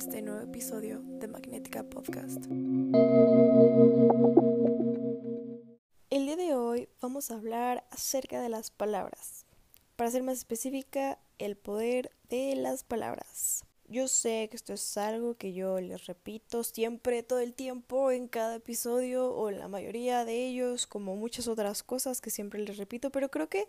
este nuevo episodio de Magnética Podcast. El día de hoy vamos a hablar acerca de las palabras. Para ser más específica, el poder de las palabras. Yo sé que esto es algo que yo les repito siempre, todo el tiempo, en cada episodio o en la mayoría de ellos, como muchas otras cosas que siempre les repito, pero creo que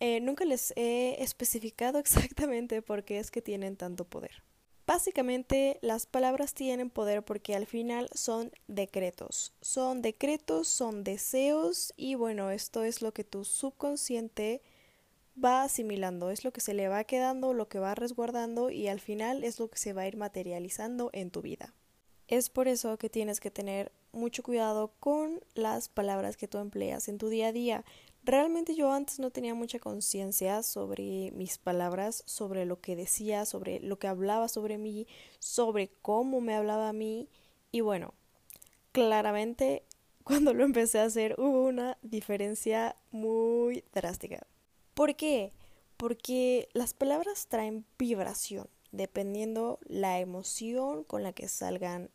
eh, nunca les he especificado exactamente por qué es que tienen tanto poder. Básicamente las palabras tienen poder porque al final son decretos. Son decretos, son deseos y bueno, esto es lo que tu subconsciente va asimilando, es lo que se le va quedando, lo que va resguardando y al final es lo que se va a ir materializando en tu vida. Es por eso que tienes que tener mucho cuidado con las palabras que tú empleas en tu día a día. Realmente yo antes no tenía mucha conciencia sobre mis palabras, sobre lo que decía, sobre lo que hablaba sobre mí, sobre cómo me hablaba a mí. Y bueno, claramente cuando lo empecé a hacer hubo una diferencia muy drástica. ¿Por qué? Porque las palabras traen vibración, dependiendo la emoción con la que salgan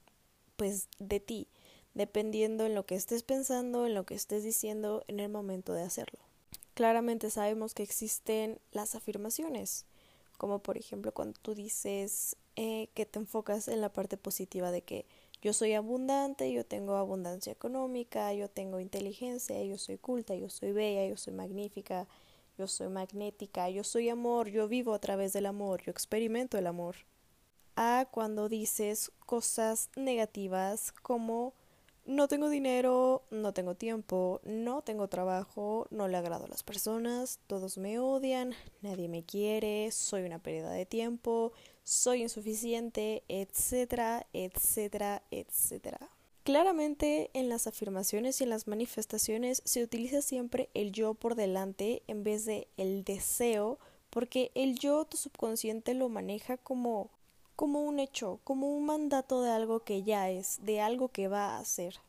pues de ti dependiendo en lo que estés pensando, en lo que estés diciendo en el momento de hacerlo. Claramente sabemos que existen las afirmaciones, como por ejemplo cuando tú dices eh, que te enfocas en la parte positiva de que yo soy abundante, yo tengo abundancia económica, yo tengo inteligencia, yo soy culta, yo soy bella, yo soy magnífica, yo soy magnética, yo soy amor, yo vivo a través del amor, yo experimento el amor. A cuando dices cosas negativas como no tengo dinero, no tengo tiempo, no tengo trabajo, no le agrado a las personas, todos me odian, nadie me quiere, soy una pérdida de tiempo, soy insuficiente, etcétera, etcétera, etcétera. Claramente en las afirmaciones y en las manifestaciones se utiliza siempre el yo por delante en vez de el deseo, porque el yo tu subconsciente lo maneja como como un hecho, como un mandato de algo que ya es, de algo que va a hacer.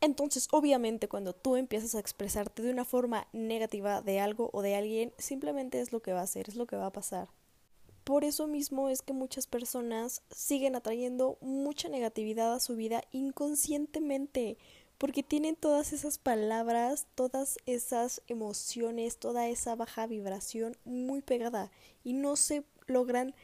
Entonces, obviamente, cuando tú empiezas a expresarte de una forma negativa de algo o de alguien, simplemente es lo que va a hacer, es lo que va a pasar. Por eso mismo es que muchas personas siguen atrayendo mucha negatividad a su vida inconscientemente, porque tienen todas esas palabras, todas esas emociones, toda esa baja vibración muy pegada y no se logran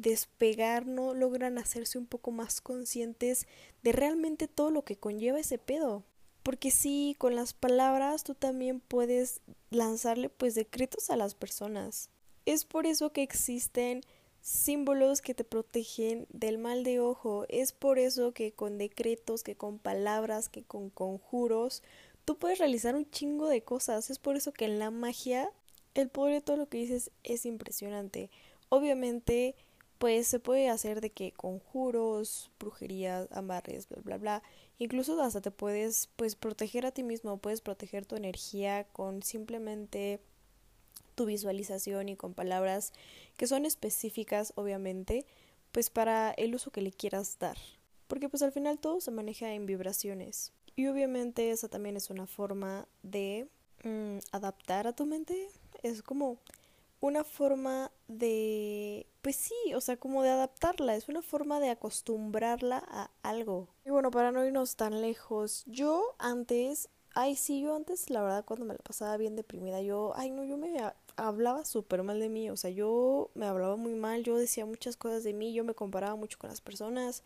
despegar, no logran hacerse un poco más conscientes de realmente todo lo que conlleva ese pedo. Porque sí, con las palabras tú también puedes lanzarle pues decretos a las personas. Es por eso que existen símbolos que te protegen del mal de ojo. Es por eso que con decretos, que con palabras, que con conjuros, tú puedes realizar un chingo de cosas. Es por eso que en la magia el poder de todo lo que dices es impresionante. Obviamente pues se puede hacer de que conjuros, brujerías, amarres, bla bla bla. Incluso hasta te puedes pues proteger a ti mismo, puedes proteger tu energía con simplemente tu visualización y con palabras que son específicas, obviamente, pues para el uso que le quieras dar. Porque pues al final todo se maneja en vibraciones. Y obviamente esa también es una forma de mm, adaptar a tu mente. Es como una forma de, pues sí, o sea, como de adaptarla, es una forma de acostumbrarla a algo. Y bueno, para no irnos tan lejos, yo antes, ay sí, yo antes, la verdad, cuando me la pasaba bien deprimida, yo, ay no, yo me hablaba súper mal de mí, o sea, yo me hablaba muy mal, yo decía muchas cosas de mí, yo me comparaba mucho con las personas,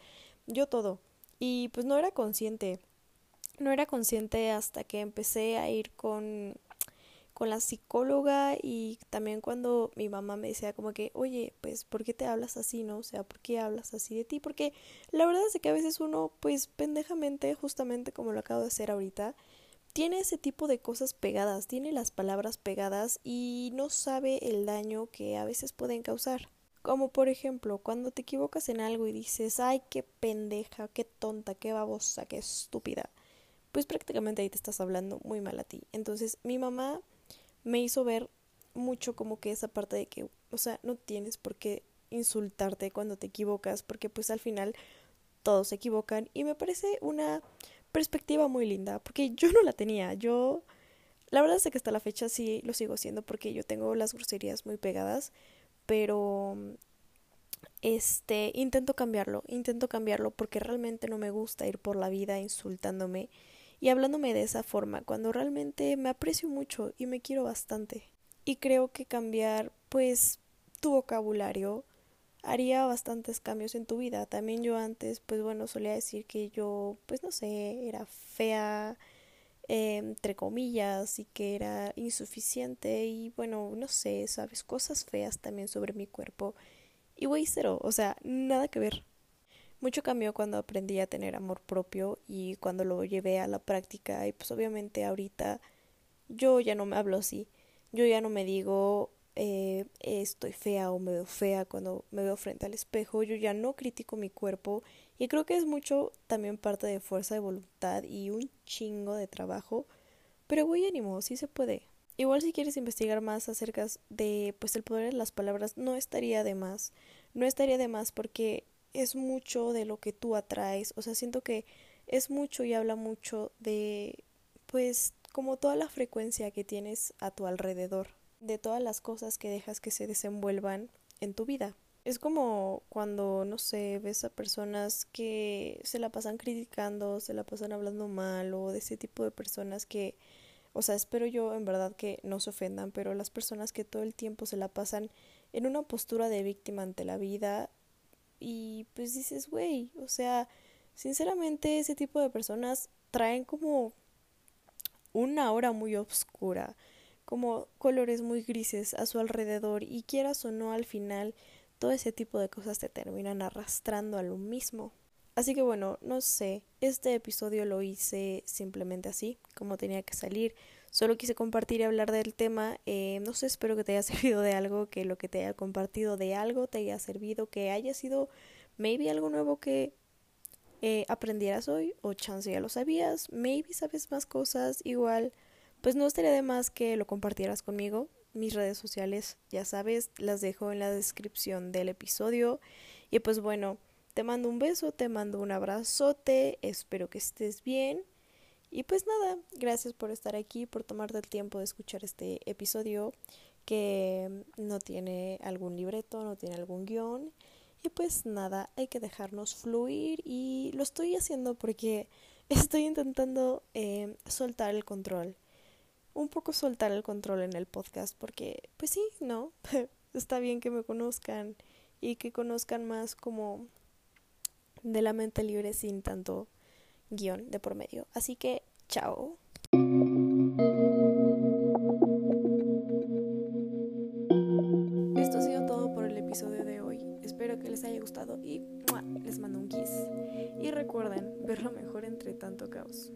yo todo. Y pues no era consciente, no era consciente hasta que empecé a ir con con la psicóloga y también cuando mi mamá me decía como que, oye, pues, ¿por qué te hablas así, no? O sea, ¿por qué hablas así de ti? Porque la verdad es que a veces uno, pues, pendejamente, justamente como lo acabo de hacer ahorita, tiene ese tipo de cosas pegadas, tiene las palabras pegadas y no sabe el daño que a veces pueden causar. Como por ejemplo, cuando te equivocas en algo y dices, ay, qué pendeja, qué tonta, qué babosa, qué estúpida, pues prácticamente ahí te estás hablando muy mal a ti. Entonces mi mamá me hizo ver mucho como que esa parte de que, o sea, no tienes por qué insultarte cuando te equivocas, porque pues al final todos se equivocan y me parece una perspectiva muy linda, porque yo no la tenía, yo la verdad es que hasta la fecha sí lo sigo haciendo porque yo tengo las groserías muy pegadas, pero este, intento cambiarlo, intento cambiarlo porque realmente no me gusta ir por la vida insultándome y hablándome de esa forma, cuando realmente me aprecio mucho y me quiero bastante. Y creo que cambiar, pues, tu vocabulario haría bastantes cambios en tu vida. También yo antes, pues bueno, solía decir que yo, pues no sé, era fea, eh, entre comillas, y que era insuficiente y bueno, no sé, sabes, cosas feas también sobre mi cuerpo. Y güey, cero, o sea, nada que ver. Mucho cambió cuando aprendí a tener amor propio y cuando lo llevé a la práctica y pues obviamente ahorita yo ya no me hablo así. Yo ya no me digo eh, estoy fea o me veo fea cuando me veo frente al espejo. Yo ya no critico mi cuerpo y creo que es mucho también parte de fuerza de voluntad y un chingo de trabajo. Pero güey, ánimo, sí se puede. Igual si quieres investigar más acerca de pues el poder de las palabras, no estaría de más. No estaría de más porque es mucho de lo que tú atraes, o sea, siento que es mucho y habla mucho de, pues, como toda la frecuencia que tienes a tu alrededor, de todas las cosas que dejas que se desenvuelvan en tu vida. Es como cuando, no sé, ves a personas que se la pasan criticando, se la pasan hablando mal o de ese tipo de personas que, o sea, espero yo en verdad que no se ofendan, pero las personas que todo el tiempo se la pasan en una postura de víctima ante la vida y pues dices, güey, o sea, sinceramente ese tipo de personas traen como una hora muy oscura, como colores muy grises a su alrededor y quieras o no al final todo ese tipo de cosas te terminan arrastrando a lo mismo. Así que bueno, no sé, este episodio lo hice simplemente así, como tenía que salir. Solo quise compartir y hablar del tema. Eh, no sé, espero que te haya servido de algo, que lo que te haya compartido de algo te haya servido, que haya sido maybe algo nuevo que eh, aprendieras hoy, o chance ya lo sabías, maybe sabes más cosas, igual, pues no estaría de más que lo compartieras conmigo. Mis redes sociales, ya sabes, las dejo en la descripción del episodio. Y pues bueno, te mando un beso, te mando un abrazote, espero que estés bien. Y pues nada, gracias por estar aquí, por tomarte el tiempo de escuchar este episodio que no tiene algún libreto, no tiene algún guion. Y pues nada, hay que dejarnos fluir y lo estoy haciendo porque estoy intentando eh, soltar el control. Un poco soltar el control en el podcast porque pues sí, ¿no? Está bien que me conozcan y que conozcan más como de la mente libre sin tanto guion de por medio. Así que, chao. Esto ha sido todo por el episodio de hoy. Espero que les haya gustado y les mando un kiss. Y recuerden ver lo mejor entre tanto caos.